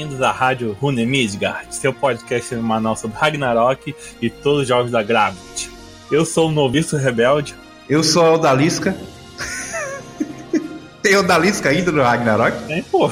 Bem-vindos à Rádio Rune Midgard, seu podcast semanal sobre Ragnarok e todos os jogos da Gravity. Eu sou o noviço rebelde. Eu sou a Odalisca. Tem Odalisca ainda no Ragnarok? É, pô.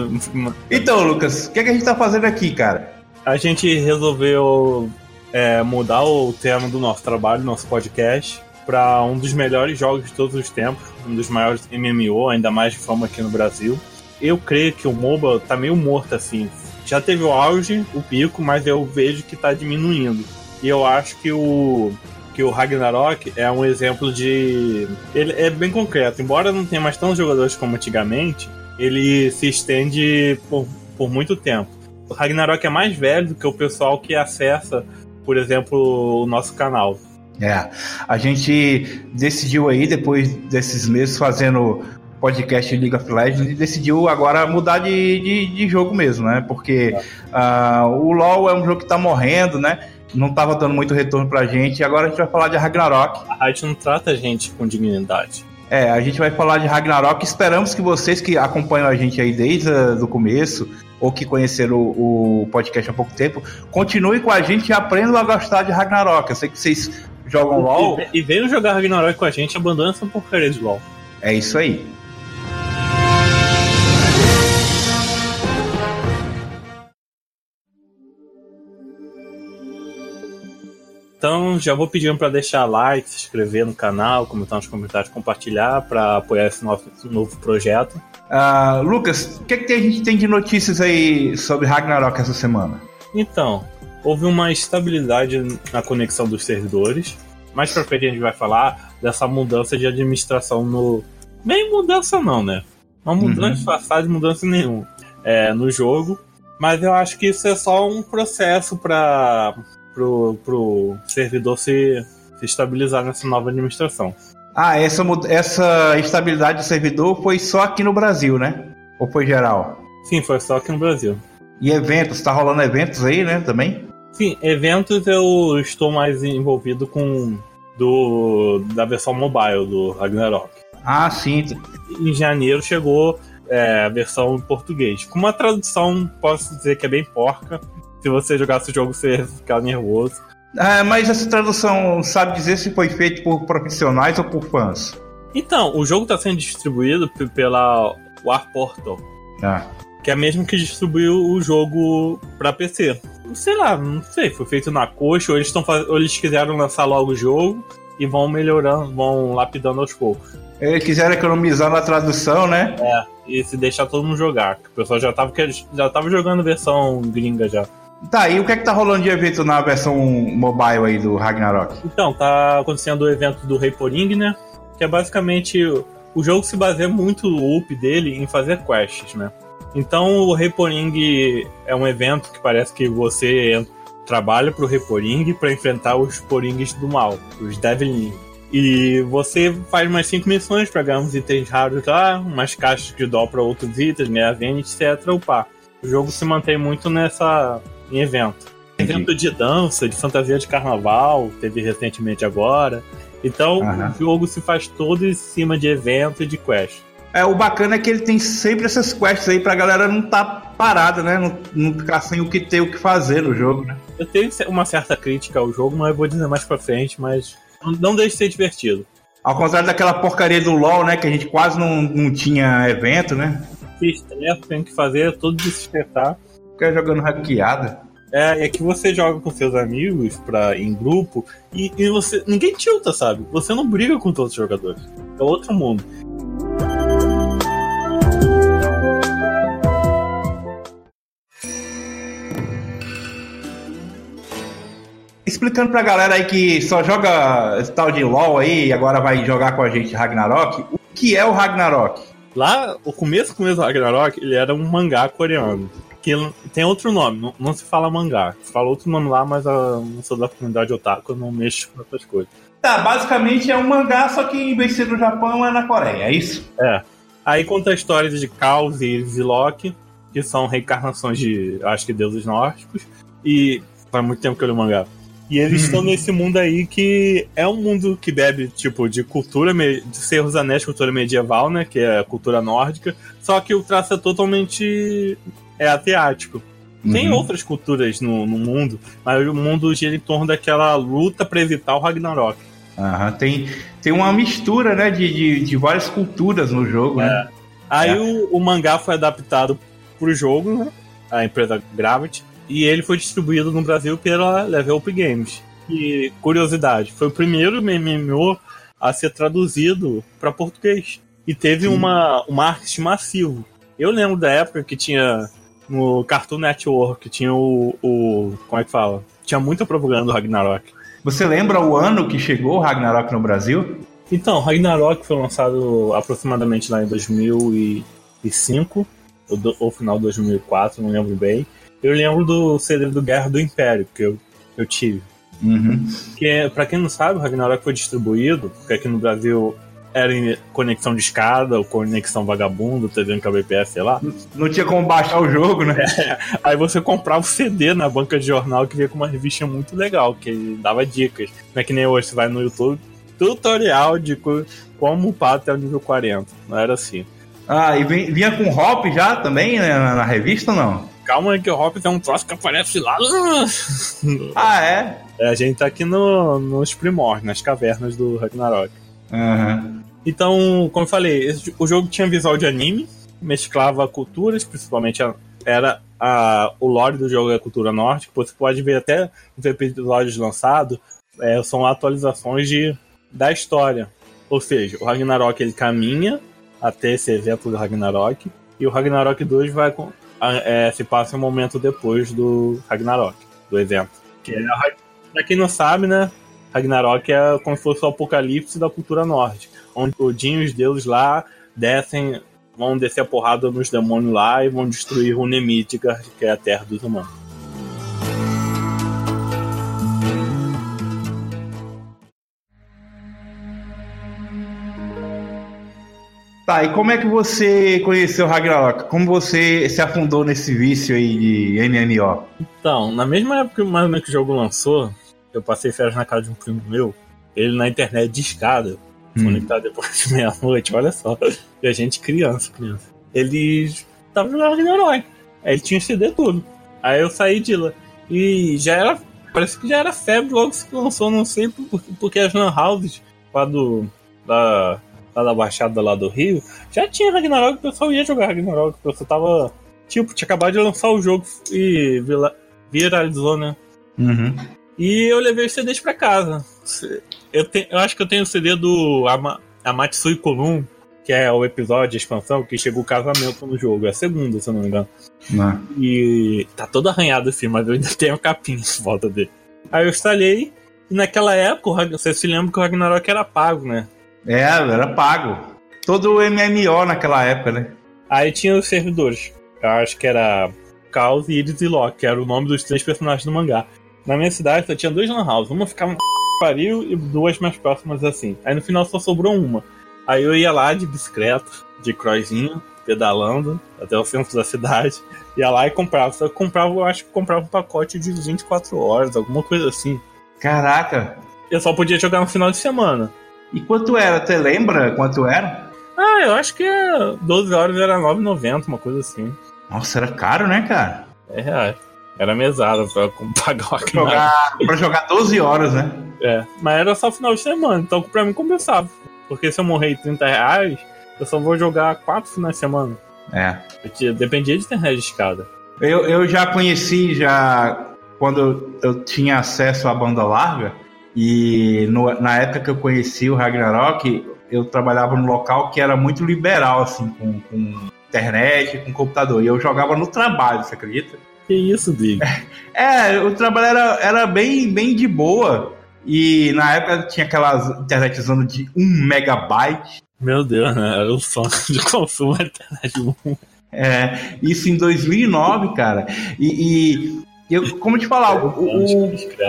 então, Lucas, o que, é que a gente tá fazendo aqui, cara? A gente resolveu é, mudar o tema do nosso trabalho, nosso podcast, para um dos melhores jogos de todos os tempos, um dos maiores MMO, ainda mais de fama aqui no Brasil eu creio que o MOBA tá meio morto assim. Já teve o auge, o pico, mas eu vejo que tá diminuindo. E eu acho que o que o Ragnarok é um exemplo de. Ele é bem concreto. Embora não tenha mais tantos jogadores como antigamente, ele se estende por, por muito tempo. O Ragnarok é mais velho do que o pessoal que acessa, por exemplo, o nosso canal. É, a gente decidiu aí, depois desses meses fazendo podcast League of Legends e decidiu agora mudar de, de, de jogo mesmo, né? Porque uh, o LoL é um jogo que tá morrendo, né? Não tava dando muito retorno pra gente. E agora a gente vai falar de Ragnarok. A gente não trata a gente com dignidade. É, a gente vai falar de Ragnarok. Esperamos que vocês que acompanham a gente aí desde o começo, ou que conheceram o, o, podcast há pouco tempo, continuem com a gente e aprendam a gostar de Ragnarok. Eu sei que vocês jogam LOL. E, e venham jogar Ragnarok com a gente, abandona essa porcaria de LOL. É isso aí. Então já vou pedindo para deixar like, se inscrever no canal, comentar nos comentários, compartilhar para apoiar esse nosso novo projeto. Uh, Lucas, o que, é que a gente tem de notícias aí sobre Ragnarok essa semana? Então, houve uma estabilidade na conexão dos servidores. Mais pra frente a gente vai falar dessa mudança de administração no. Bem mudança não, né? Uma mudança uhum. de mudança nenhuma é, no jogo. Mas eu acho que isso é só um processo para pro, pro servidor se, se estabilizar nessa nova administração. Ah, essa, essa estabilidade do servidor foi só aqui no Brasil, né? Ou foi geral? Sim, foi só aqui no Brasil. E eventos, tá rolando eventos aí, né, também? Sim, eventos eu estou mais envolvido com do da versão mobile do Ragnarok. Ah, sim. Em janeiro chegou é, a versão em português. Com uma tradução, posso dizer que é bem porca, se você jogasse o jogo, você ia ficar nervoso. Ah, mas essa tradução sabe dizer se foi feito por profissionais ou por fãs? Então, o jogo está sendo distribuído pela War Portal. Ah. Que é a mesma que distribuiu o jogo para PC. Sei lá, não sei, foi feito na coxa, ou eles, tão faz... ou eles quiseram lançar logo o jogo e vão melhorando, vão lapidando aos poucos. Eles quiseram economizar na tradução, né? É, e se deixar todo mundo jogar. O pessoal já tava, já tava jogando versão gringa já. Tá, e o que é que tá rolando de evento na versão mobile aí do Ragnarok? Então, tá acontecendo o evento do Rei Poring, né? Que é basicamente. O jogo se baseia muito o up dele em fazer quests, né? Então o Rei Poring é um evento que parece que você trabalha pro Rei Poring para enfrentar os Porings do mal, os Devilin. E você faz mais cinco missões para ganhar uns itens raros lá, umas caixas de dó para outros itens, né? etc. Upar. O jogo se mantém muito nessa em evento. Evento de dança, de fantasia de carnaval, teve recentemente agora. Então uhum. o jogo se faz todo em cima de evento e de quest. É, o bacana é que ele tem sempre essas quests aí pra galera não tá parada, né? Não, não ficar sem o que ter o que fazer no jogo, né? Eu tenho uma certa crítica ao jogo, mas eu vou dizer mais pra frente, mas não deixe de ser divertido. Ao contrário daquela porcaria do LoL, né? Que a gente quase não, não tinha evento, né? Fiz tem que fazer tudo despertar. Ficar jogando hackeada. É, é que você joga com seus amigos pra, em grupo e, e você. Ninguém tilta, sabe? Você não briga com todos os jogadores. É outro mundo. Explicando pra galera aí que só joga tal de LoL aí e agora vai jogar com a gente Ragnarok, o que é o Ragnarok? Lá, o começo, começo do Ragnarok, ele era um mangá coreano que tem outro nome, não, não, se fala mangá. Se fala outro nome lá, mas eu não sou da comunidade otaku, eu não mexo com outras coisas. Tá, basicamente é um mangá, só que em vez de ser no Japão, é na Coreia, é isso? É. Aí conta a história de Caos e Loki, que são reencarnações de, acho que, deuses nórdicos. E faz muito tempo que eu li o mangá. E eles estão nesse mundo aí que é um mundo que bebe, tipo, de cultura, de ser os anéis cultura medieval, né? Que é a cultura nórdica. Só que o traço é totalmente é asiático. Tem Uhum. outras culturas no, no mundo, mas o mundo gira em torno daquela luta pra evitar o Ragnarok. Aham, Tem, tem uma mistura, né, de, de, de várias culturas no jogo, né? Aí É. o, o mangá foi adaptado pro jogo, né? A empresa Gravity. E ele foi distribuído no Brasil pela Level Up Games. E curiosidade, foi o primeiro MMO a ser traduzido para português. E teve uma, um marketing massivo. Eu lembro da época que tinha no Cartoon Network, tinha o, o. Como é que fala? Tinha muita propaganda do Ragnarok. Você lembra o ano que chegou o Ragnarok no Brasil? Então, Ragnarok foi lançado aproximadamente lá em 2005, ou, ou final de 2004, não lembro bem. Eu lembro do CD do Guerra do Império, que eu, eu tive. Uhum. Que, é, pra quem não sabe, o Ragnarok foi distribuído, porque aqui no Brasil era em conexão de escada, ou conexão vagabundo, TV KBPS, sei lá. Não tinha como baixar o jogo, né? Aí você comprava o CD na banca de jornal que vinha com uma revista muito legal, que dava dicas. Não é que nem hoje, você vai no YouTube, tutorial de co- como upar até o nível 40. Não era assim. Ah, e vinha com hop já também né, na, revista ou não? Calma aí que o Hobbit é um troço que aparece lá. Ah, é? É, a gente tá aqui no, nos primórdios, nas cavernas do Ragnarok. Aham. Então, como eu falei, esse- o jogo tinha visual de anime, mesclava culturas, principalmente a- era a, o lore do jogo é cultura norte, que você pode ver até nos episódios lançados, é, são atualizações de, da história. Ou seja, o Ragnarok ele caminha até esse evento do Ragnarok, e o Ragnarok 2 vai é, se passa um momento depois do Ragnarok, do evento. Que é, pra quem não sabe, né? Ragnarok é como se fosse o apocalipse da cultura norte onde Odin e os deuses lá descem, vão descer a porrada nos demônios lá e vão destruir o Nemidgard, que é a terra dos humanos. Tá, e como é que você conheceu Ragnarok? Como você se afundou nesse vício aí de MMO? Então, na mesma época mais ou menos que o jogo lançou, eu passei férias na casa de um primo meu, ele na internet de escada, Hum. conectado depois de meia-noite, olha só. E a gente criança, criança. Ele tava jogando Ragnarok. Aí ele tinha CD tudo. Aí eu saí de lá. E já era. Parece que já era febre logo que se lançou, não sei por, porque as lan houses lá do. Da, lá da Baixada lá do Rio, já tinha Ragnarok, o pessoal ia jogar Ragnarok, o pessoal tava. Tipo, tinha acabado de lançar o jogo e vira- viralizou, né? Uhum. E eu levei os CDs pra casa. Eu, te- eu acho que eu tenho o CD do Ama, Amatsui Kolum, que é o episódio de expansão que chegou o casamento no jogo. É a segunda, se eu não me engano. Não. E tá todo arranhado assim, mas eu ainda tenho a capinha em volta dele. Aí eu instalei, e naquela época, você se lembra que o Ragnarok era pago, né? É, era pago. Todo o MMO naquela época, né? Aí tinha os servidores. Eu acho que era Caos, Iris e Loki, que era o nome dos três personagens do mangá. Na minha cidade só tinha dois lan houses. Uma ficava pariu e duas mais próximas assim. Aí no final só sobrou uma. Aí eu ia lá de bicicleta, de croizinho, pedalando até o centro da cidade. Ia lá e comprava. Só que comprava, eu acho que comprava um pacote de 24 horas, alguma coisa assim. Caraca. Eu só podia jogar no final de semana. E quanto era? Você lembra quanto era? Ah, eu acho que é 12 horas era 9,90, uma coisa assim. Nossa, era caro, né, cara? É reais. Era mesada pra pagar uma Jogar, pra jogar 12 horas, né? É, mas era só final de semana, então pra mim compensava. Porque se eu morrer em 30 reais, eu só vou jogar quatro finais de semana. É. Porque dependia de internet de escada. Eu, eu já conheci já quando eu tinha acesso à banda larga e no- na época que eu conheci o Ragnarok, eu trabalhava num local que era muito liberal, assim, com, com internet, com computador. E eu jogava no trabalho, você acredita? Que isso, Big? É, o trabalho era, era bem, bem de boa. E na época tinha aquelas internet usando de 1 megabyte. Meu Deus, né? Era o sonho de consumo da internet. É, isso em 2009, cara. E, e eu, como te falar, o,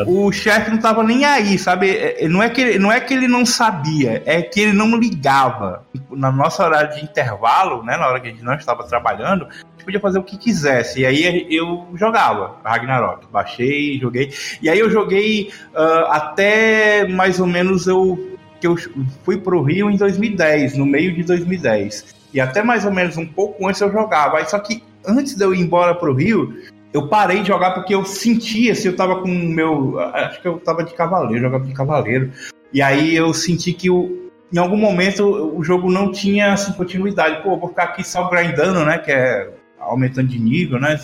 o, o chefe não tava nem aí, sabe? É, Não é, que ele, não é que ele não sabia, é que ele não ligava. Na nossa hora de intervalo, né, na hora que a gente não estava trabalhando, a gente podia fazer o que quisesse. E aí eu jogava Ragnarok. Baixei, joguei. E aí eu joguei ah, até mais ou menos eu que eu fui pro Rio em 2010, no meio de 2010. E até mais ou menos um pouco antes eu jogava. Aí só que antes de eu ir embora pro Rio, eu parei de jogar porque eu sentia, se assim, eu tava com o meu. Acho que eu tava de cavaleiro, jogava de cavaleiro. E aí eu senti que o, em algum momento o jogo não tinha assim, continuidade. Pô, vou ficar aqui só grindando, né? Que é aumentando de nível, né?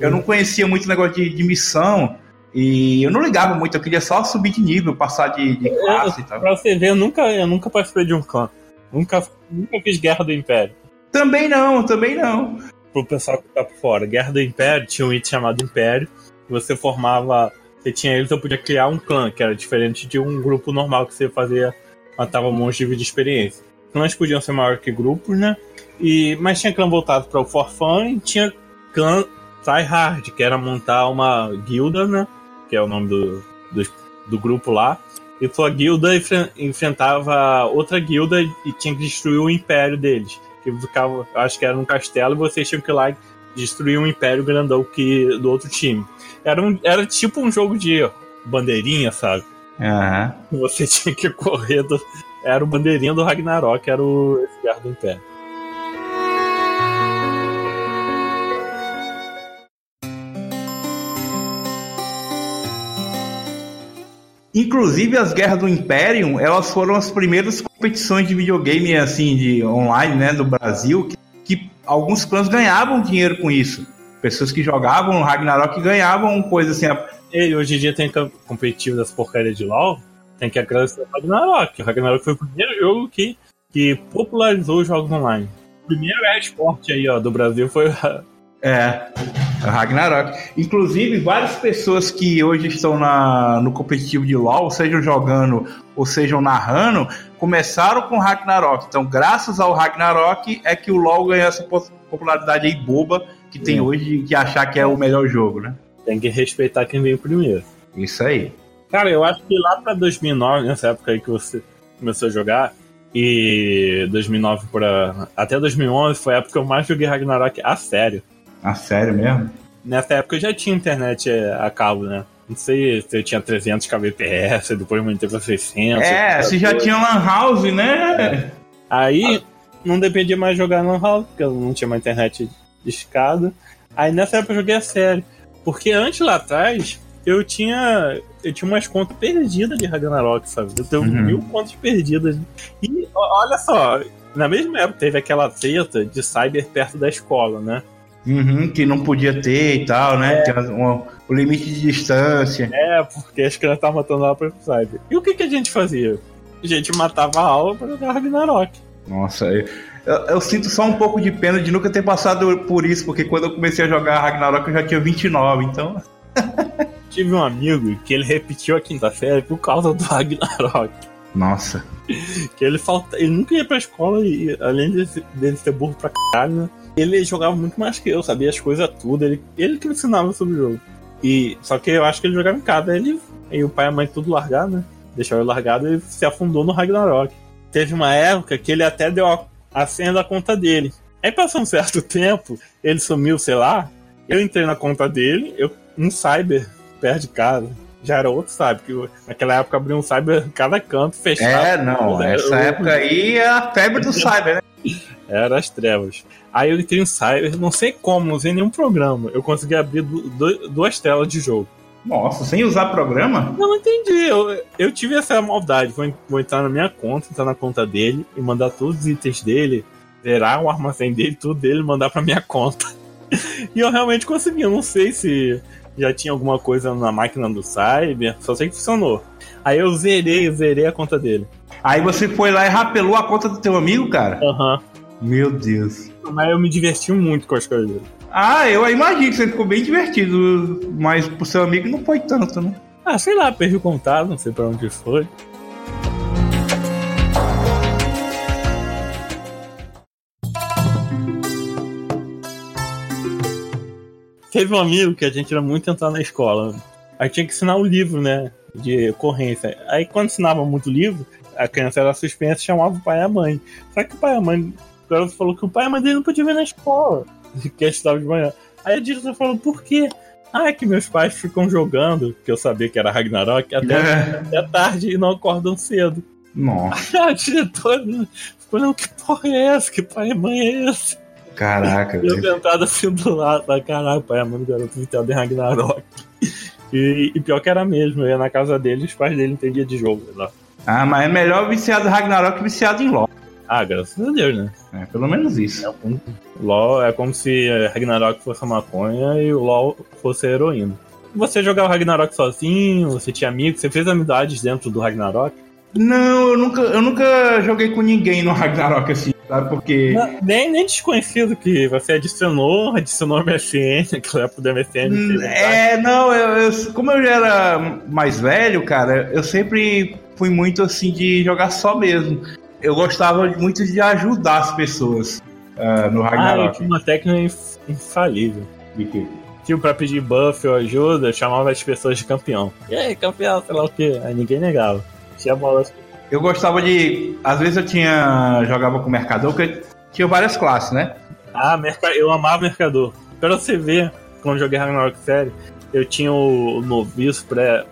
Eu não conhecia muito o negócio de, de missão. E eu não ligava muito, eu queria só subir de nível, passar de, de classe eu, e tal. Pra você ver, eu nunca, eu nunca participei de um clã. Nunca, nunca fiz Guerra do Império. Também não, também não pro pessoal que tá por fora. Guerra do Império tinha um item chamado Império. Você formava. Você tinha eles, você podia criar um clã, que era diferente de um grupo normal que você fazia. Matava monstros de experiência. Clãs podiam ser maior que grupos, né? E, mas tinha clã voltado para o For Fun e tinha clã Tryhard, que era montar uma guilda, né? Que é o nome do, do, do grupo lá. E sua guilda enfrentava outra guilda e tinha que destruir o império deles que ficava, acho que era um castelo, e vocês tinham que ir lá destruir um império grandão que, do outro time. Era, um, era tipo um jogo de bandeirinha, sabe? Uhum. Você tinha que correr do. Era o bandeirinha do Ragnarok, era o Guerra do Império. Inclusive as guerras do Império, elas foram as primeiras competições de videogame assim de online, né, do Brasil, que, que alguns clãs ganhavam dinheiro com isso. Pessoas que jogavam Ragnarok ganhavam coisa assim. E hoje em dia tem competitivo das porcarias de LoL, tem que agradecer o Ragnarok. O Ragnarok foi o primeiro jogo que, que popularizou os jogos online. O primeiro esporte aí, ó, do Brasil foi é, Ragnarok. Inclusive, várias pessoas que hoje estão na, no competitivo de LoL, sejam jogando ou sejam narrando, começaram com Ragnarok. Então, graças ao Ragnarok, é que o LoL ganhou essa popularidade aí boba que tem hoje de achar que é o melhor jogo, né? Tem que respeitar quem veio primeiro. Isso aí. Cara, eu acho que lá pra 2009, nessa época aí que você começou a jogar, e 2009 para até 2011 foi a época que eu mais joguei Ragnarok a sério. A sério mesmo? Nessa época eu já tinha internet é, a cabo, né? Não sei se eu tinha 300 kbps, depois aumentei pra 600. É, se já tinha Lan House, né? Aí não dependia mais de jogar Lan House, porque eu não tinha uma internet de escada. Aí nessa época eu joguei a série. Porque antes lá atrás, eu tinha. Eu tinha umas contas perdidas de Ragnarok, sabe? Eu tenho uhum. mil contas perdidas. E olha só, na mesma época teve aquela treta de cyber perto da escola, né? Uhum, que não podia ter e tal, né? É. O limite de distância. É, porque as crianças estavam matando aula pra cyber. E o que, que a gente fazia? A gente matava a aula pra jogar Ragnarok. Nossa, eu, eu, eu, sinto só um pouco de pena de nunca ter passado por isso, porque quando eu comecei a jogar Ragnarok eu já tinha 29, então. Tive um amigo que ele repetiu a quinta série por causa do Ragnarok. Nossa. Que ele falta. Ele nunca ia pra escola e, além dele, dele ser burro pra caralho, né? Ele jogava muito mais que eu, sabia as coisas tudo, ele, ele que me ensinava sobre o jogo. E, só que eu acho que ele jogava em casa, ele, e o pai e a mãe tudo largado, né? Deixou ele largado e se afundou no Ragnarok. Teve uma época que ele até deu a, a senha da conta dele. Aí passou um certo tempo, ele sumiu, sei lá, eu entrei na conta dele, eu um cyber perto de casa. Já era outro cyber, que naquela época abriu um cyber em cada canto, fechado. É, não, essa época aí é a febre do cyber, né? Era as trevas. Aí eu entrei no Cyber, não sei como, não usei nenhum programa. Eu consegui abrir duas telas de jogo. Nossa, sem usar programa? Eu não entendi. Eu, eu tive essa maldade. Vou, vou entrar na minha conta, entrar na conta dele e mandar todos os itens dele, zerar o armazém dele, tudo dele, mandar pra minha conta. e eu realmente consegui. Eu não sei se já tinha alguma coisa na máquina do Cyber, só sei que funcionou. Aí eu zerei, zerei a conta dele. Aí você foi lá e rapelou a conta do teu amigo, cara? Aham. Uhum. Meu Deus. Mas eu me diverti muito com as coisas dele. Ah, eu imagino que você ficou bem divertido, mas pro seu amigo não foi tanto, né? Ah, sei lá, perdi o contato, não sei pra onde foi. Teve um amigo que a gente era muito entrar na escola. Aí tinha que ensinar o livro, né? De ocorrência. Aí quando ensinava muito livro, a criança era suspensa e chamava o pai e a mãe. Só que o pai e a mãe o garoto falou que o pai e a mãe dele não podiam ver na escola, que estudava de manhã. Aí a diretora falou, por quê? Ah, é que meus pais ficam jogando, que eu sabia que era Ragnarok, até, é. até tarde e não acordam cedo. Nossa. Aí a diretora ficou, não, que porra é essa? Que pai e mãe é esse? Caraca, Eu sentado assim do lado, falei, caraca, pai, é mano, garoto viciado em Ragnarok. E, e, pior que era mesmo, eu ia na casa dele e os pais dele entendiam de jogo. Lá. Ah, mas é melhor viciado em Ragnarok que viciado em LoL. Ah, graças a Deus, né? É, pelo menos isso. É, LoL é como se Ragnarok fosse a maconha e o LoL fosse a heroína. Você jogava Ragnarok sozinho? Você tinha amigos? Você fez amizades dentro do Ragnarok? Não, eu nunca, eu nunca joguei com ninguém no Ragnarok assim, sabe? Porque. Não, nem, nem desconhecido que você adicionou, adicionou MSN, naquela época do MSN. Hum, é, não, eu, eu, como eu já era mais velho, cara, eu sempre fui muito assim de jogar só mesmo eu gostava muito de ajudar as pessoas uh, no Ragnarok. Ah, eu tinha uma técnica infalível. De quê? Tipo, pra pedir buff ou ajuda, eu chamava as pessoas de campeão. E aí, campeão, sei lá o quê. Aí ninguém negava. Tinha bolas. Eu gostava de. Às vezes eu tinha. jogava com o mercador, porque tinha várias classes, né? Ah, eu amava mercador. Pra você ver, quando eu joguei Ragnarok série, eu tinha o noviço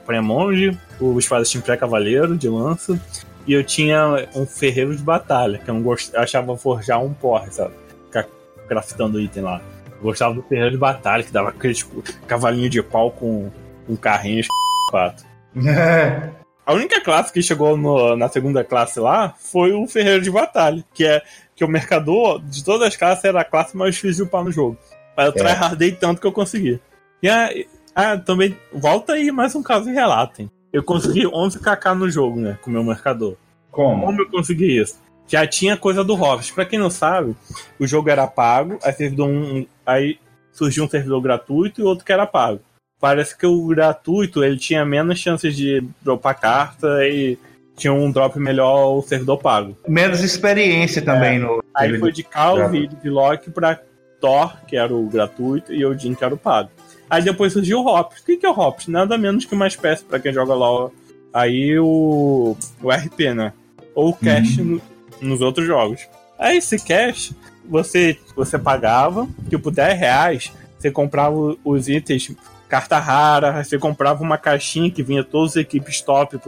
pré-monge, pré o espadachim pré-cavaleiro de lança, e eu tinha um ferreiro de batalha, que eu não gost... eu achava forjar um porra, sabe? Ficar craftando item lá. Eu gostava do ferreiro de batalha, que dava aquele tipo, cavalinho de pau com um carrinho 4. A única classe que chegou no, na segunda classe lá foi o ferreiro de batalha, que é que o mercador de todas as classes era a classe mais difícil de upar no jogo. Aí eu é. tryhardei tanto que eu consegui. E aí, ah, também volta aí mais um caso e relatem eu consegui 11kk no jogo, né? Com o meu marcador. Como? Como eu consegui isso? Já tinha coisa do Hobbs. Pra quem não sabe, o jogo era pago, aí, servidor um, aí surgiu um servidor gratuito e outro que era pago. Parece que o gratuito ele tinha menos chances de dropar carta e tinha um drop melhor o servidor pago. Menos experiência também é. no. Aí foi de Calvi e de Loki pra Thor, que era o gratuito, e Odin, que era o pago. Aí depois surgiu o Hops. O que, que é o Hops? Nada menos que uma espécie, para quem joga LoL, aí o, o RP, né? Ou o cash uhum. no, nos outros jogos. Aí esse cash, você, você pagava, tipo 10 reais, você comprava os itens, carta rara, você comprava uma caixinha que vinha todas as equipes top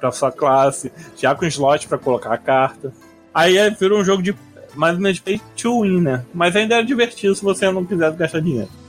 para sua classe, já com slot para colocar a carta. Aí virou um jogo de mais ou menos pay to win, né? Mas ainda era divertido se você não quisesse gastar dinheiro.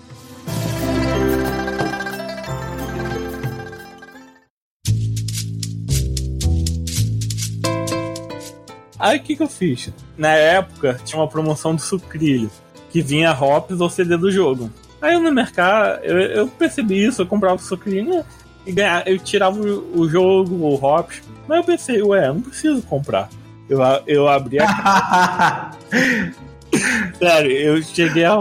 Aí o que, que eu fiz? Na época tinha uma promoção do sucrilho, que vinha hops ou CD do jogo. Aí eu no mercado, eu, eu percebi isso, eu comprava o sucrilho né, e ganhava, eu tirava o, o jogo, o hops. Mas eu pensei, ué, não preciso comprar. Eu, eu abri a. Sério, eu cheguei a.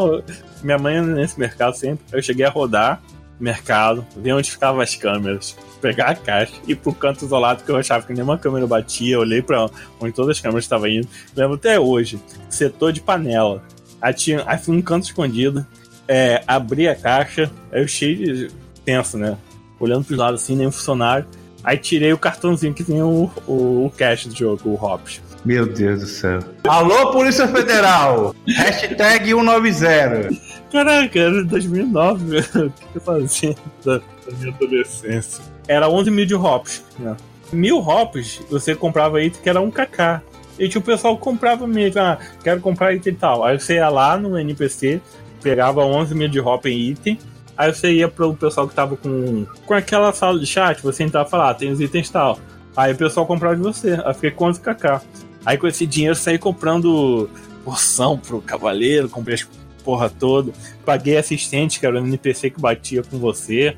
Minha mãe nesse mercado sempre. Eu cheguei a rodar mercado, ver onde ficavam as câmeras pegar a caixa e ir pro canto isolado que eu achava que nenhuma câmera batia. Eu olhei pra onde todas as câmeras estavam indo. Lembro até hoje. Setor de panela. Aí, tinha, aí fui um canto escondido. É, abri a caixa. Aí eu cheio de. Tenso, né? Olhando pros lados assim, nem um funcionário. Aí tirei o cartãozinho que tinha o, o, o cash do jogo, o Hops. Meu Deus do céu. Alô, Polícia Federal! Hashtag 190. Caraca, era 2009, o que eu fazia da, da minha adolescência? Era 11 mil de hops. Né? Mil hops você comprava item que era um kk. E tipo, o pessoal comprava mesmo, ah, quero comprar item e tal. Aí você ia lá no NPC, pegava 11 mil de hop em item, aí você ia pro pessoal que tava com, com aquela sala de chat, você entrava e falava, ah, tem os itens tal. Aí o pessoal comprava de você, aí fiquei com 11 kk. Aí com esse dinheiro saí comprando poção pro cavaleiro, comprei as porra toda, paguei assistente, que era o NPC que batia com você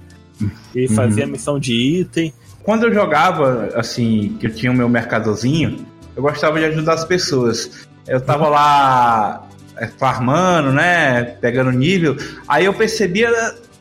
e fazia uhum. missão de item. Quando eu jogava, assim, que eu tinha o meu mercadorzinho, eu gostava de ajudar as pessoas. Eu tava lá é, farmando, né, pegando nível, aí eu percebia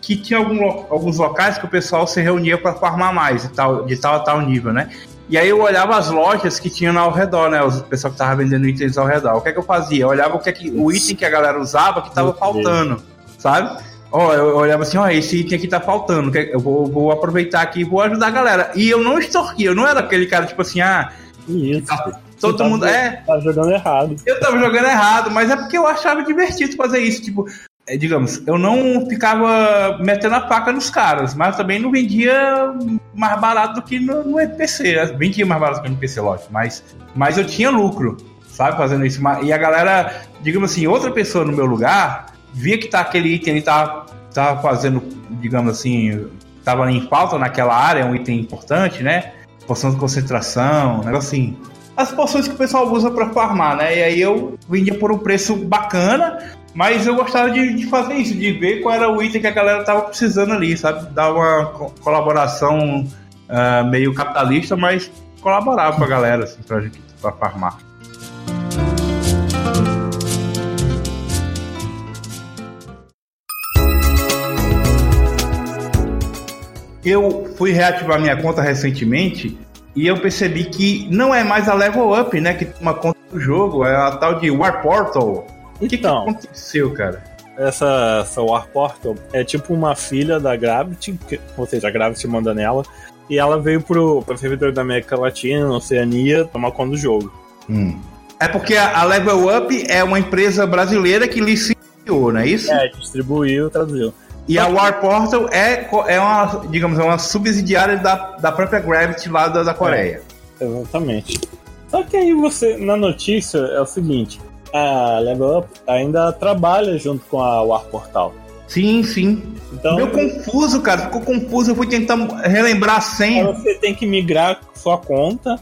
que tinha algum, alguns locais que o pessoal se reunia para farmar mais de tal, de tal a tal nível, né? E aí eu olhava as lojas que tinham ao redor, né? O pessoal que tava vendendo itens ao redor. O que é que eu fazia? Eu olhava o que é que o item que a galera usava que tava faltando, sabe? Ó, eu olhava assim, ó, esse item aqui tá faltando, eu vou, vou aproveitar aqui e vou ajudar a galera. E eu não extorquia, eu não era aquele cara, tipo assim, ah. Isso. Tá, todo tava, mundo. É. Tava jogando errado. Eu tava jogando errado, mas é porque eu achava divertido fazer isso. Tipo, é, digamos, eu não ficava metendo a faca nos caras, mas também não vendia mais barato do que no, no NPC. Vendia mais barato que no NPC, lógico, mas, mas eu tinha lucro. sabe? Fazendo isso. E a galera, digamos assim, outra pessoa no meu lugar, via que tá aquele item, ele tá, tá fazendo, digamos assim, tava em falta naquela área, é um item importante, né? Poção de concentração, um negócio assim. As poções que o pessoal usa para farmar, né? E aí eu vendia por um preço bacana, mas eu gostava de, de, fazer isso, de ver qual era o item que a galera tava precisando ali, sabe? Dar uma co colaboração uh, meio capitalista, mas colaborava com a galera, assim, pra gente pra farmar. Eu fui reativar minha conta recentemente e eu percebi que não é mais a Level Up, né, que toma conta do jogo, é a tal de War Portal. O que, então, que aconteceu, cara? Essa, essa War Portal é tipo uma filha da Gravity, que, ou seja, a Gravity manda nela, e ela veio pro, pro servidor da América Latina, Oceania, tomar conta do jogo. Hum. É porque a Level Up é uma empresa brasileira que licenciou, não é isso? É, distribuiu, traduziu. E a War Portal é, é uma, digamos, é uma subsidiária da, da própria Gravity lá da, da Coreia. É, exatamente. Só que aí você, na notícia, é o seguinte: a Level Up ainda trabalha junto com a War Portal. Sim, sim. Então, Meu confuso, cara, ficou confuso. Eu fui tentar relembrar a senha. Você tem que migrar sua conta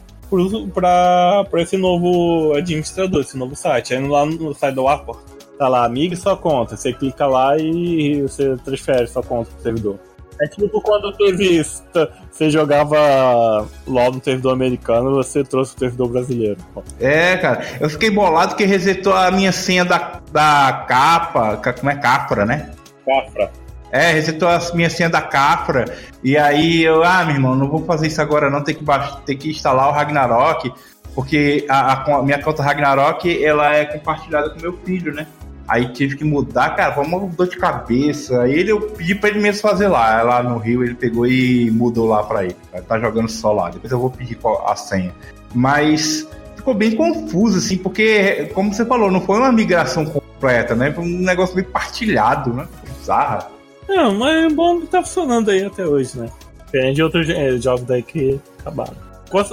para esse novo administrador, esse novo site. Aí lá no site do War Portal tá lá, amiga sua conta. Você clica lá e você transfere sua conta pro servidor. É tipo quando teve isso, você jogava LOL no servidor americano, você trouxe o servidor brasileiro. É, cara, eu fiquei bolado que resetou a minha senha da, da capa, como é Capra, né? Capra. É, resetou a minha senha da Capra, e aí eu, ah, meu irmão, não vou fazer isso agora não, tem que, tem que instalar o Ragnarok, porque a, a minha conta Ragnarok, ela é compartilhada com meu filho, né? Aí tive que mudar, cara, foi uma dor de cabeça. Aí ele, eu pedi pra ele mesmo fazer lá. Lá no Rio ele pegou e mudou lá pra ele. Tá jogando só lá. Depois eu vou pedir a senha. Mas ficou bem confuso, assim, porque, como você falou, não foi uma migração completa, né? Foi um negócio meio partilhado, né? Bizarro. Não, mas é bom que tá funcionando aí até hoje, né? Diferente de outros é, jogos daí que acabaram.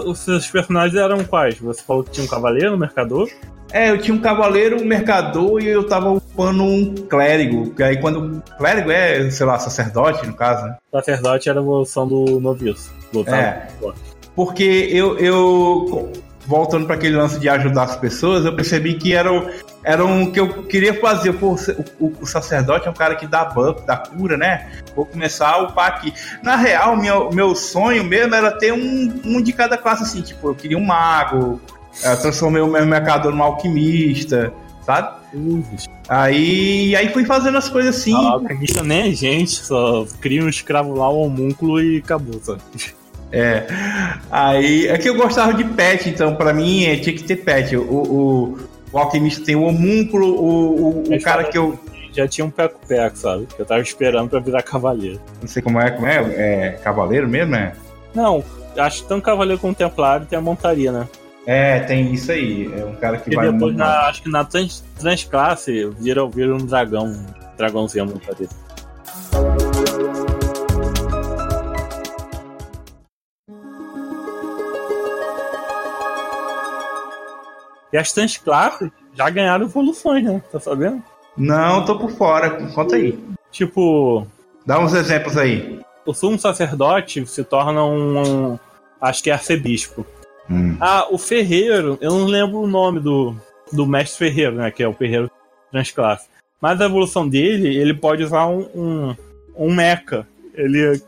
Os seus personagens eram quais? Você falou que tinha um cavaleiro, um mercador? É, eu tinha um cavaleiro, um mercador e eu tava upando um clérigo. Que aí quando. Clérigo é, sei lá, sacerdote, no caso, né? Sacerdote era a evolução do noviço. É. Porque eu, eu voltando para aquele lance de ajudar as pessoas, eu percebi que era, o, era um que eu queria fazer. Pô, o, o, sacerdote é um cara que dá buff, dá cura, né? Vou começar a upar aqui. Na real, meu, meu sonho mesmo era ter um, um de cada classe, assim. Tipo, eu queria um mago, eu transformei o meu mercador num alquimista, sabe? Aí, aí fui fazendo as coisas assim. Ah, alquimista nem é gente, só cria um escravo lá, um homúnculo e acabou, sabe? É. Aí, é que eu gostava de pet, então pra mim é, tinha que ter pet. O, o, o alquimista tem o homúnculo, o, o, o cara que eu. Já tinha um peco-peco, sabe? Que eu tava esperando pra virar cavaleiro. Não sei como é, como é, é cavaleiro mesmo, é? Não, acho que um cavaleiro templário e tem a montaria, né? É, tem isso aí. É um cara que e vai. Depois, na, acho que na trans, transclasse vira, vira um dragão. Dragãozinho muito dele. E as transclasses já ganharam evoluções, né? Tá sabendo? Não, tô por fora. Conta aí. Tipo. Dá uns exemplos aí. O sumo sacerdote se torna um. um acho que é arcebispo. Hum. Ah, o Ferreiro, eu não lembro o nome do, do mestre Ferreiro, né? Que é o Ferreiro Transclasse. Mas a evolução dele, ele pode usar um, um, um mecha. Ele,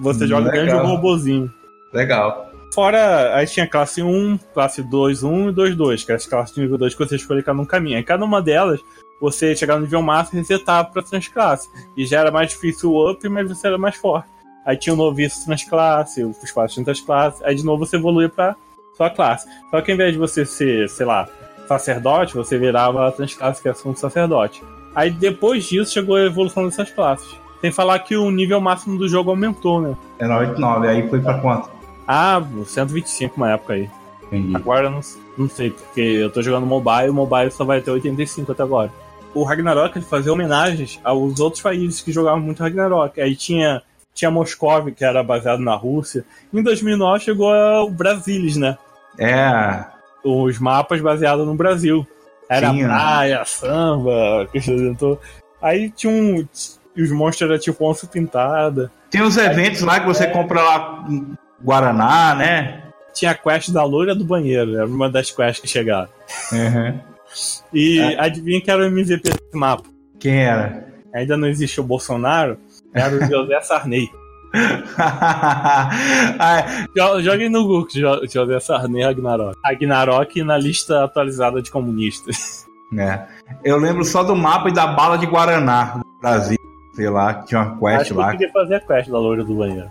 você joga dentro de um robozinho. Legal. Fora, aí tinha classe 1, classe 2, 1 e 2, 2, que é as classes de nível 2 que você escolhe cada um caminho. Aí cada uma delas, você chegar no nível máximo e resetava pra transclasse. E já era mais difícil o up, mas você era mais forte. Aí tinha o noviço transclasse, os quatro transclasse, aí de novo você evoluía pra sua classe. Só que ao invés de você ser, sei lá, sacerdote, você virava a transclasse que é sacerdote. Aí depois disso chegou a evolução dessas classes. Sem falar que o nível máximo do jogo aumentou, né? Era 89, aí foi pra quanto? Ah, 125 uma época aí. Entendi. Agora não, não sei, porque eu tô jogando mobile, o mobile só vai até 85 até agora. O Ragnarok ele fazia homenagens aos outros países que jogavam muito Ragnarok. Aí tinha tinha Moscov, que era baseado na Rússia. Em 2009 chegou o Brasilis, né? É. os mapas baseados no Brasil. Era Tinha, né? praia, samba, que apresentou. Aí tinha um. Os monstros eram tipo onça pintada. Tem uns eventos lá que você compra lá Guaraná, né? Tinha a quest da loira do banheiro, era uma das quests que chegaram. Uhum. E É. adivinha que era o MVP desse mapa? Quem era? Ainda não existe o Bolsonaro, era o José Sarney. Ah, Jo- Joguem no Google José Sarney Ragnarok. Ragnarok na lista atualizada de comunistas. é. Eu lembro só do mapa e da bala de Guaraná do Brasil. Sei lá, que tinha uma quest Acho que eu lá. queria fazer a quest da loira do banheiro.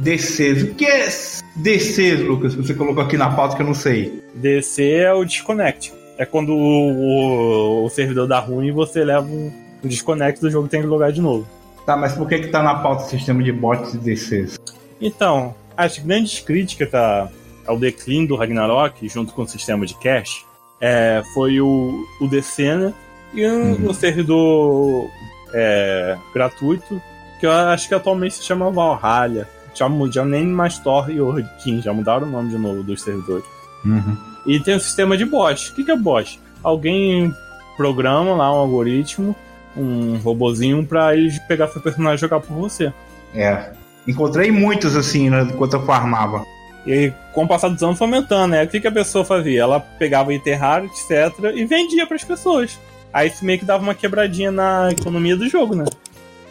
DCs. O que é DCs, Lucas? que Você colocou aqui na pauta que eu não sei. DC é o disconnect. É quando o, o- o servidor dá ruim e você leva um, um disconnect do jogo e tem que logar de novo. Tá, mas por que que tá na pauta o sistema de bots e DCs? Então, as grandes críticas a- ao declínio do Ragnarok, junto com o sistema de cache, é, foi o, o DC, né? E o, Uhum. servidor é, gratuito, que eu acho que atualmente se chama Valhalla. Já, já nem mais Thor e Orkin, já mudaram o nome de novo dos servidores. Uhum. E tem o sistema de bot. O que que é bot? Alguém programa lá um algoritmo, um robozinho, pra ele pegar seu personagem e jogar por você. É. Encontrei muitos assim, né, enquanto eu farmava. E com o passar dos anos foi aumentando, né? O que, que a pessoa fazia? Ela pegava item raro, etc., e vendia para as pessoas. Aí isso meio que dava uma quebradinha na economia do jogo, né?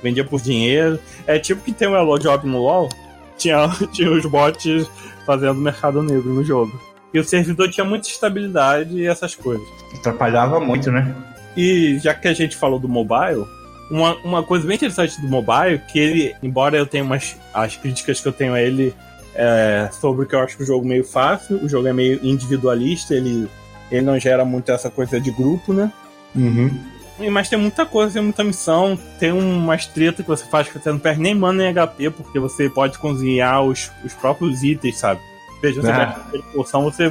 Vendia por dinheiro. É tipo que tem o Elo Job no LoL, tinha, tinha os bots fazendo mercado negro no jogo. E o servidor tinha muita estabilidade e essas coisas. Atrapalhava muito, né? E já que a gente falou do mobile, uma, uma coisa bem interessante do mobile, que ele, embora eu tenha umas. As críticas que eu tenho a ele é, sobre que eu acho o jogo meio fácil, o jogo é meio individualista, ele, ele não gera muito essa coisa de grupo, né? Uhum. Mas tem muita coisa, tem muita missão, tem umas treta que você faz que você não perde nem mana nem HP, porque você pode cozinhar os, os próprios itens, sabe? Veja, você Ah. de poção, você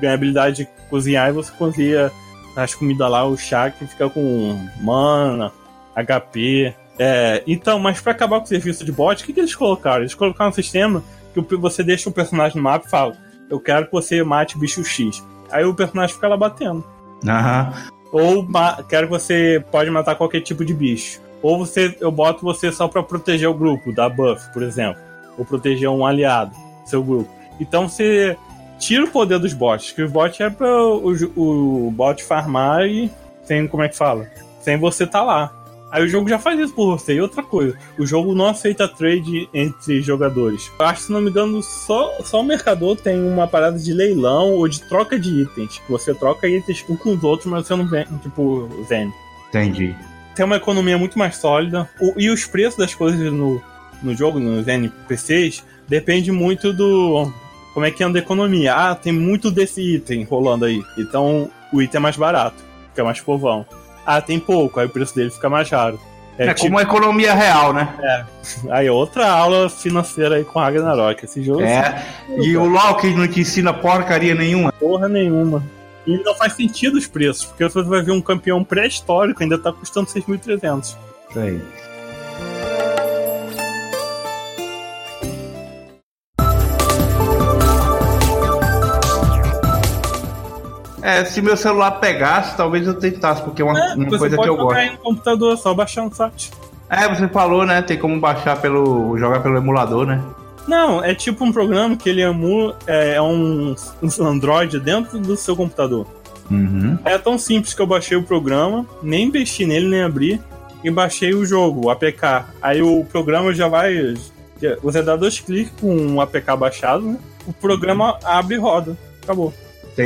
ganha a habilidade de cozinhar e você cozinha as comidas lá, o chá que fica com mana, HP. É, então, mas pra acabar com o serviço de bot, o que, que eles colocaram? Eles colocaram um sistema que você deixa o personagem no mapa e fala: Eu quero que você mate bicho X. Aí o personagem fica lá batendo. Aham. Ou quero que você pode matar qualquer tipo de bicho. Ou você, eu boto você só pra proteger o grupo, da buff, por exemplo. Ou proteger um aliado, seu grupo. Então você tira o poder dos bots, que os bots é pra o, ju- o bot farmar e sem, como é que fala? Sem você tá lá. Aí o jogo já faz isso por você. E outra coisa, o jogo não aceita trade entre jogadores. Eu acho que, se não me engano, só, só o mercador tem uma parada de leilão ou de troca de itens. Você troca itens um com os outros, mas você não vende, tipo, vende. Entendi. Tem uma economia muito mais sólida. O- e os preços das coisas no, no jogo, nos NPCs, depende muito do. Como é que anda a economia? Ah, tem muito desse item rolando aí. Então o item é mais barato, fica mais povão. Ah, tem pouco, aí o preço dele fica mais raro. É, tipo- como a economia real, né? Aí outra aula financeira aí com Ragnarok. Esse jogo É. E o LOL que não te ensina porcaria nenhuma. porra nenhuma. E não faz sentido os preços, porque você vai ver um campeão pré-histórico ainda tá custando 6.300. Isso aí. É, se meu celular pegasse, talvez eu tentasse, porque é uma, É, uma você coisa pode que eu gosto. aí no computador, só baixar um site. É, você falou, né? Tem como baixar pelo. jogar pelo emulador, né? Não, é tipo um programa que ele emula, é, é um, um Android dentro do seu computador. Uhum. É tão simples que eu baixei o programa, nem investi nele, nem abri, e baixei o jogo, o APK. Aí o programa já vai. Você dá dois cliques com o APK baixado, né? O programa abre e roda. Acabou.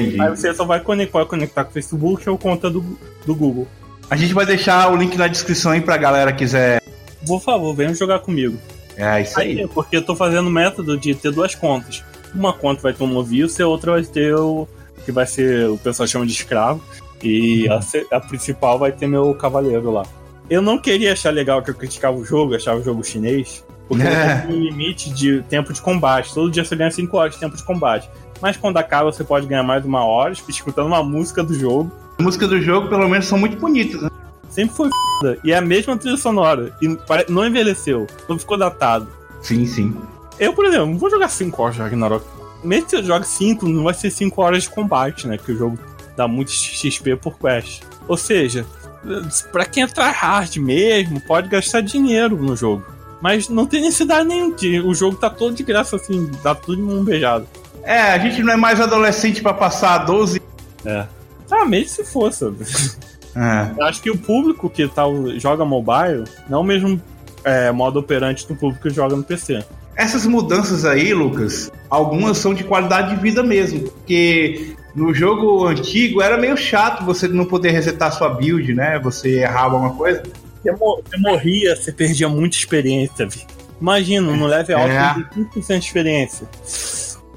Entendi. Aí você só vai conectar, pode conectar com o Facebook ou conta do, do Google. A gente vai deixar o link na descrição aí pra galera que quiser. Por favor, venham jogar comigo. É isso aí. Aí, porque eu tô fazendo o método de ter duas contas. Uma conta vai ter um noviço e a outra vai ter o que vai ser, o pessoal chama de escravo. E a, se- a principal vai ter meu cavaleiro lá. Eu não queria achar legal que eu criticava o jogo, achava o jogo chinês, porque É. tem um limite de tempo de combate. Todo dia você ganha 5 horas de tempo de combate. Mas quando acaba, você pode ganhar mais uma hora escutando uma música do jogo. As músicas do jogo, pelo menos, são muito bonitas, né? sempre foi foda. E é a mesma trilha sonora. E não envelheceu, não ficou datado. Sim, sim. Eu, por exemplo, não vou jogar 5 horas de Ragnarok. Mesmo que eu jogue 5, não vai ser 5 horas de combate, né? Que o jogo dá muito XP por quest. Ou seja, para quem é tryhard mesmo, pode gastar dinheiro no jogo. Mas não tem necessidade nenhuma. O jogo tá todo de graça, assim, dá tudo em um beijado. É, a gente não é mais adolescente para passar 12. É. Ah, mesmo se fosse. É. Acho que o público que tá, joga mobile não é o mesmo é, modo operante do público que joga no PC. Essas mudanças aí, Lucas, algumas são de qualidade de vida mesmo. Porque no jogo antigo era meio chato você não poder resetar sua build, né? Você errava alguma coisa. Você, morria, você perdia muita experiência. Imagina, no level alto, é. 5% de experiência.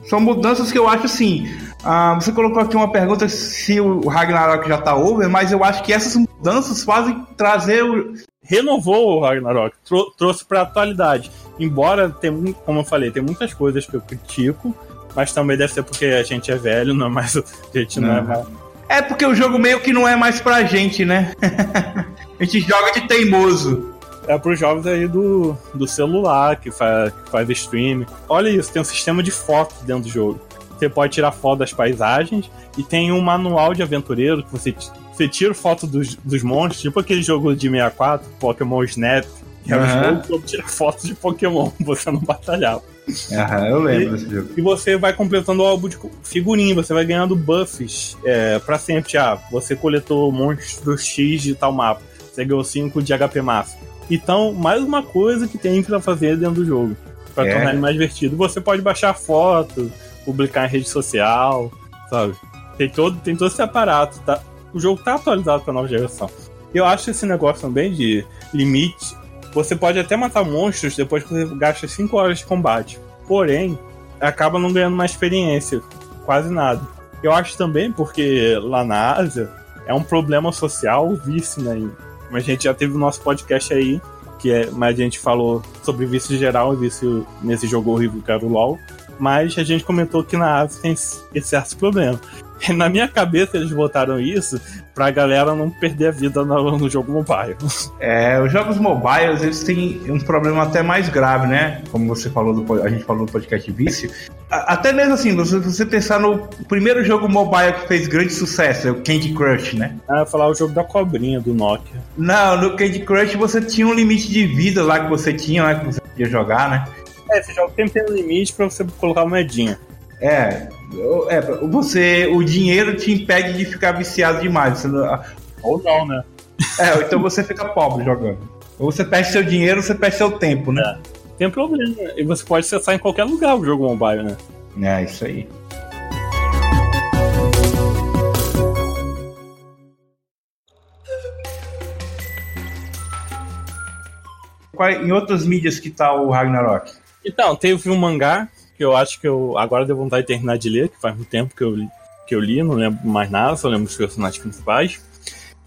São mudanças que eu acho assim. Ah, você colocou aqui uma pergunta se o Ragnarok já tá over, mas eu acho que essas mudanças fazem trazer o. Renovou o Ragnarok, trou trouxe pra atualidade. Embora, tem, como eu falei, tem muitas coisas que eu critico, mas também deve ser porque a gente é velho, não é mais. A gente não, é não é mais. É porque o jogo meio que não é mais pra gente, né? a gente joga de teimoso. É pros jogos aí do, do celular que faz, que faz stream. Olha isso, tem um sistema de fotos dentro do jogo. Você pode tirar foto das paisagens e tem um manual de aventureiro que você, você tira foto dos, dos monstros, tipo aquele jogo de 64, Pokémon Snap, que era uhum. um jogo que tira fotos de Pokémon, você não batalhava. Aham, eu lembro desse jogo. E você vai completando o álbum de figurinha, você vai ganhando buffs é, pra sempre. Ah, você coletou monstros X de tal mapa. Você ganhou 5 de HP máximo. Então, mais uma coisa que tem pra fazer dentro do jogo. Pra é. tornar ele mais divertido. Você pode baixar foto, publicar em rede social, sabe? Tem todo, tem todo esse aparato. Tá? O jogo tá atualizado pra nova geração. Eu acho esse negócio também de limite você pode até matar monstros depois que você gasta 5 horas de combate. Porém, acaba não ganhando mais experiência. Quase nada. Eu acho também porque lá na Ásia é um problema social o vício, né? A gente já teve o nosso podcast aí, que é, mas a gente falou sobre vício geral vício nesse jogo horrível que era o LoL. Mas a gente comentou que na Ásia tem esse certo problema. Na minha cabeça eles botaram isso pra galera não perder a vida no, no, jogo mobile. É, os jogos mobiles eles têm um problema até mais grave, né? Como você falou, do, a gente falou no podcast Vício. Até mesmo assim, se você pensar no primeiro jogo mobile que fez grande sucesso, é o Candy Crush, né? Ah, falar o jogo da cobrinha do Nokia. Não, no Candy Crush você tinha um limite de vida lá que você tinha, lá que você podia jogar, né? É, esse jogo sempre tem um limite pra você colocar uma moedinha. É, é, você, o dinheiro te impede de ficar viciado demais. Não, ou não, né? É, então você fica pobre jogando. Ou você perde seu dinheiro, ou você perde seu tempo, né? É. Tem problema. E você pode acessar em qualquer lugar o jogo mobile, né? É, isso aí. Em outras mídias que tá o Ragnarok? Então, teve um mangá que eu acho que eu agora deu vontade de terminar de ler, que faz muito tempo que eu, que eu li, não lembro mais nada, só lembro dos personagens principais.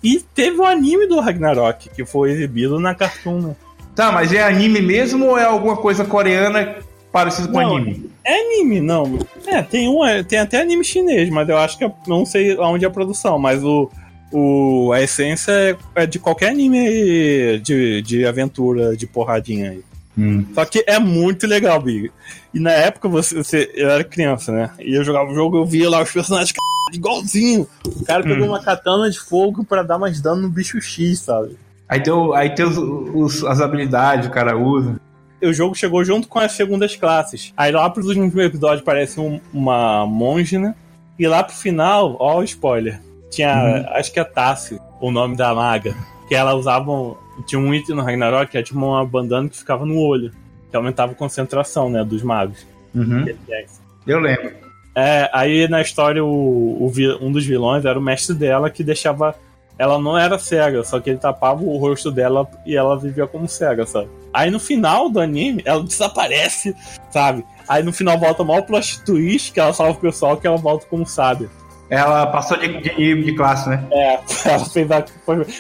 E teve o anime do Ragnarok, que foi exibido na Cartoon. Né? Tá, mas é anime mesmo ou é alguma coisa coreana parecida com não, anime? É anime, não. É, tem, um, é, tem até anime chinês, mas eu acho que eu não sei onde é a produção, mas o, o, a essência é, é de qualquer anime de, de aventura, de porradinha aí. Hum. Só que é muito legal, Big. E na época você, você, eu era criança, né? E eu jogava o jogo, eu via lá os personagens igualzinho. O cara pegou hum. uma katana de fogo para dar mais dano no bicho X, sabe? Aí tem, aí tem os, os, as habilidades o cara usa. O jogo chegou junto com as segundas classes. Aí lá pros últimos episódios parece um, uma monge, né? E lá pro final, ó o spoiler. Tinha, hum. acho que é Tassi, o nome da maga. Que ela usava tinha um item no Ragnarok que era tipo uma bandana que ficava no olho, que aumentava a concentração, né, dos magos. Uhum. Eu lembro. É, aí na história o, o, um dos vilões era o mestre dela que deixava. Ela não era cega, só que ele tapava o rosto dela e ela vivia como cega, sabe? Aí no final do anime, ela desaparece, sabe? Aí no final volta mal plot twist, que ela salva o pessoal, que ela volta como sábia. Ela passou de, de, de classe, né? É, ela fez a.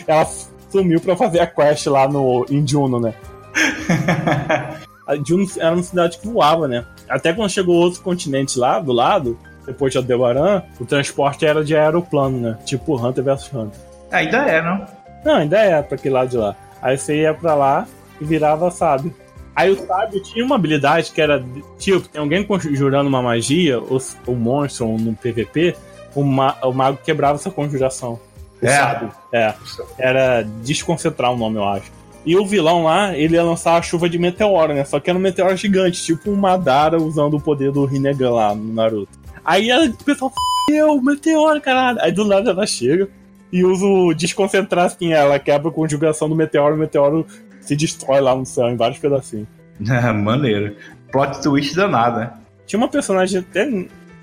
Ela sumiu pra fazer a quest lá no, em Juno, né? a Juno era uma cidade que voava, né? Até quando chegou outro continente lá, do lado, depois de Aldebaran, o transporte era de aeroplano, né? Tipo Hunter vs Hunter. Ainda é, não? Não, ainda é pra aquele lado de lá. Aí você ia pra lá e virava sábio. Aí o sábio tinha uma habilidade que era, tipo, tem alguém conjurando uma magia, ou o monstro ou no PVP, o, ma o mago quebrava essa conjuração. O É. sábio. É. Era desconcentrar o nome, eu acho. E o vilão lá, ele ia lançar a chuva de meteoro, né? Só que era um meteoro gigante, tipo um Madara usando o poder do Rinnegan lá no Naruto. Aí o pessoal, eu, meteoro, caralho. Aí do nada ela chega e usa o desconcentrar assim, ela quebra a conjugação do meteoro, o meteoro se destrói lá no céu em vários pedacinhos. Maneiro. Plot twist danado, né? Tinha uma personagem até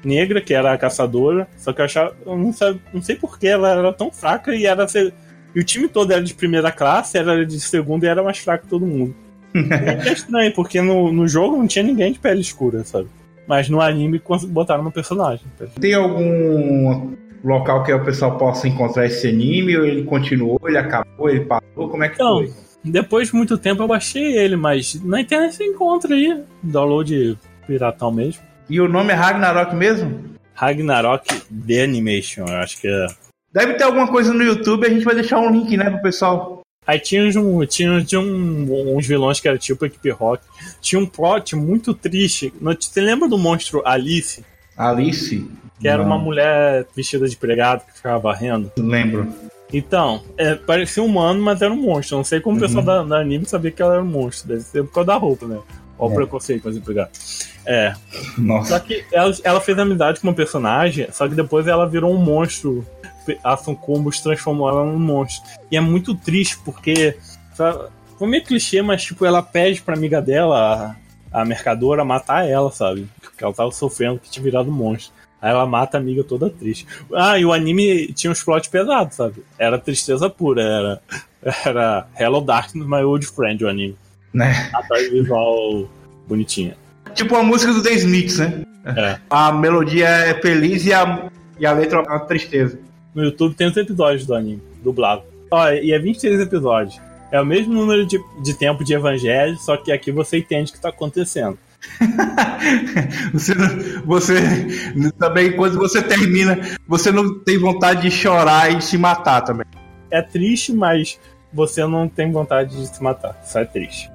negra, que era a caçadora, só que eu achava. Eu não, sei, não sei porquê, ela era tão fraca e era. E o time todo era de primeira classe, era de segunda e era mais fraco que todo mundo. É estranho, porque no, no jogo não tinha ninguém de pele escura, sabe? Mas no anime botaram no personagem. Tem algum local que o pessoal possa encontrar esse anime? Ou ele continuou, ele acabou, ele parou? Como é que Então, foi? depois de muito tempo eu baixei ele, mas na internet você encontra aí. Download piratão mesmo. E o nome é Ragnarok mesmo? Ragnarok The Animation, eu acho que é. Deve ter alguma coisa no YouTube, a gente vai deixar um link, né, pro pessoal. Aí tinha, uns- um, tinha, tinha um- uns vilões que era tipo equipe rock. Tinha um plot muito triste. Você lembra do monstro Alice? Alice? Que era Não, uma mulher vestida de pregado que ficava varrendo. Lembro. Então, é, parecia humano, mas era um monstro. Não sei como o pessoal da, da anime sabia que ela era um monstro. Deve ser por causa da roupa, né? Olha o É. preconceito os empregados. É. Só Nossa. que ela, ela fez amizade com uma personagem, só que depois ela virou um monstro. A Sunkumbus transformou ela num monstro. E é muito triste, porque. sabe, Foi meio clichê, mas tipo, ela pede pra amiga dela, a, a mercadora, matar ela, sabe? Porque ela tava sofrendo que tinha virado um monstro. Aí ela mata a amiga toda triste. Ah, e o anime tinha uns plot pesados, sabe? Era tristeza pura, era. Era Hello Darkness, My Old Friend, o anime. Né? Atrás visual bonitinha. Tipo a música do The Smiths, né? É. A melodia é feliz e a, e a letra é uma tristeza. No YouTube tem os episódios do anime, dublado. Ó, e é 23 episódios. É o mesmo número de, de tempo de evangelho, só que aqui você entende o que tá acontecendo. Você, você também, quando você termina, você não tem vontade de chorar e se matar também. É triste, mas você não tem vontade de se matar. Só é triste.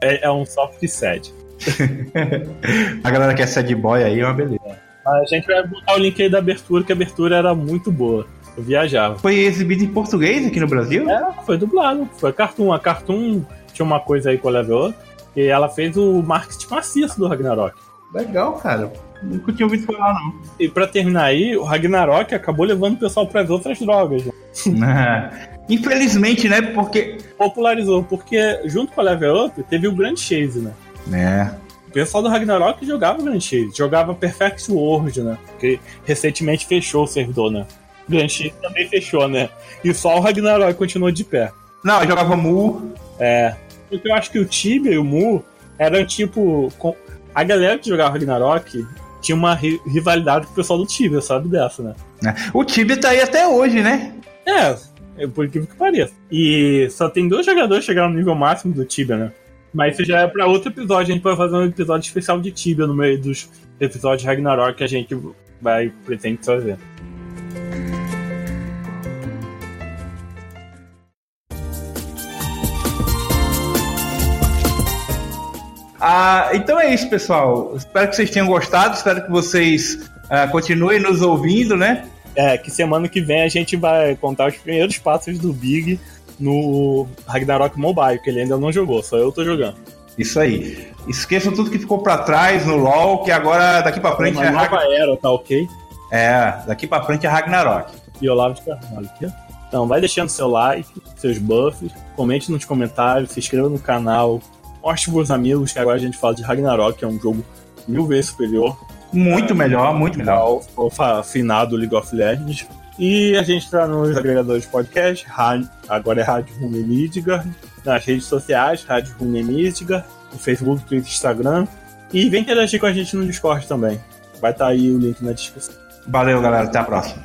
É, é um soft sad. A galera que é sad boy aí é uma beleza. A gente vai botar o link aí da abertura, que a abertura era muito boa. Eu viajava. Foi exibido em português aqui no Brasil? É, foi dublado. Foi a Cartoon. A Cartoon tinha uma coisa aí com a Level e ela fez o marketing maciço do Ragnarok. Legal, cara. Nunca tinha ouvido falar, não. E pra terminar aí, o Ragnarok acabou levando o pessoal pras outras drogas. né? Infelizmente, né? Porque. Popularizou, porque junto com a Level Up teve o Grand Chase, né? É. O pessoal do Ragnarok jogava Grand Chase, jogava Perfect World, né? Que recentemente fechou o servidor, né? Grand Chase também fechou, né? E só o Ragnarok continuou de pé. Não, jogava Mu. É. Porque eu acho que o Tibia e o Mu eram tipo. com- A galera que jogava Ragnarok tinha uma ri- rivalidade com o pessoal do Tibia, sabe dessa, né? né? O Tibia tá aí até hoje, né? É, é por incrível que pareça. E só tem dois jogadores que chegaram no nível máximo do Tibia, né? Mas isso já é pra outro episódio. A gente vai fazer um episódio especial de Tibia no meio dos episódios Ragnarok que a gente vai pretende fazer. Ah, então é isso, pessoal. Espero que vocês tenham gostado. Espero que vocês ah, continuem nos ouvindo, né? É, que semana que vem a gente vai contar os primeiros passos do Big no Ragnarok Mobile, que ele ainda não jogou, só eu tô jogando. Isso aí. Esqueçam tudo que ficou pra trás no LoL, que agora daqui pra frente Uma é, nova Rag... era, tá ok? é daqui para frente é Ragnarok. E Olavo de Carvalho aqui. Então, vai deixando seu like, seus buffs, comente nos comentários, se inscreva no canal, mostre pros amigos que agora a gente fala de Ragnarok, que é um jogo mil vezes superior Muito melhor, muito melhor. ao, ao fa- finado League of Legends. E a gente tá nos agregadores de podcast, agora é Rádio Rume Midgard, nas redes sociais, Rádio Rume Midgard, no Facebook, Twitter, Instagram. E vem interagir com a gente no Discord também. Vai estar aí o link na descrição. Valeu, galera. Até a próxima.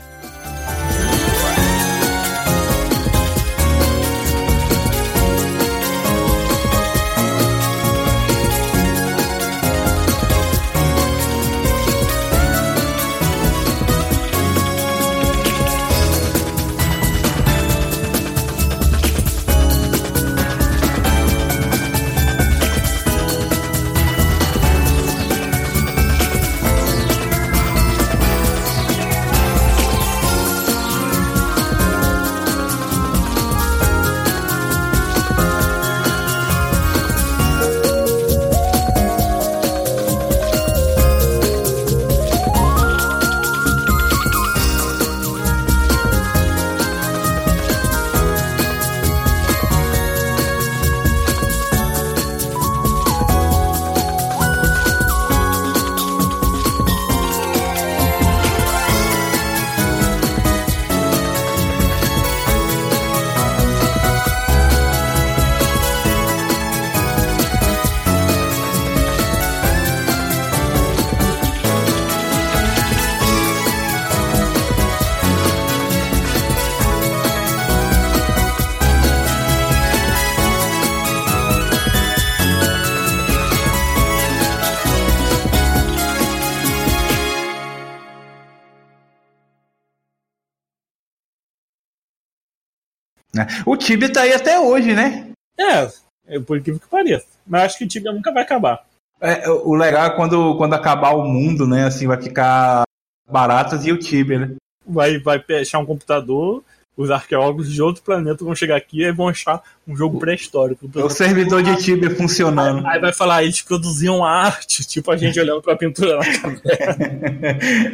O Tibia tá aí até hoje, né? É, é, por incrível que pareça. Mas acho que o Tibia nunca vai acabar. É, o legal é quando, quando acabar o mundo, né? Assim, vai ficar baratas e o Tibia, né? Vai, vai fechar um computador, os arqueólogos de outro planeta vão chegar aqui e vão achar um jogo pré-histórico. O servidor de Tibia funcionando. Aí, aí, vai falar, eles produziam arte, tipo a gente olhando pra pintura na caverna.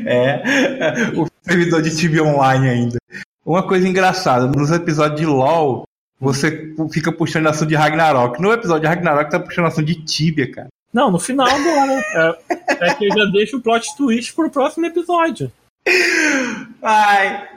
é, o servidor de Tibia online ainda. Uma coisa engraçada, nos episódios de LoL, você fica puxando assunto de Ragnarok. No episódio de Ragnarok, tá puxando assunto de Tibia, cara. Não, no final agora. É, é que eu já deixo o plot twist pro próximo episódio. Ai,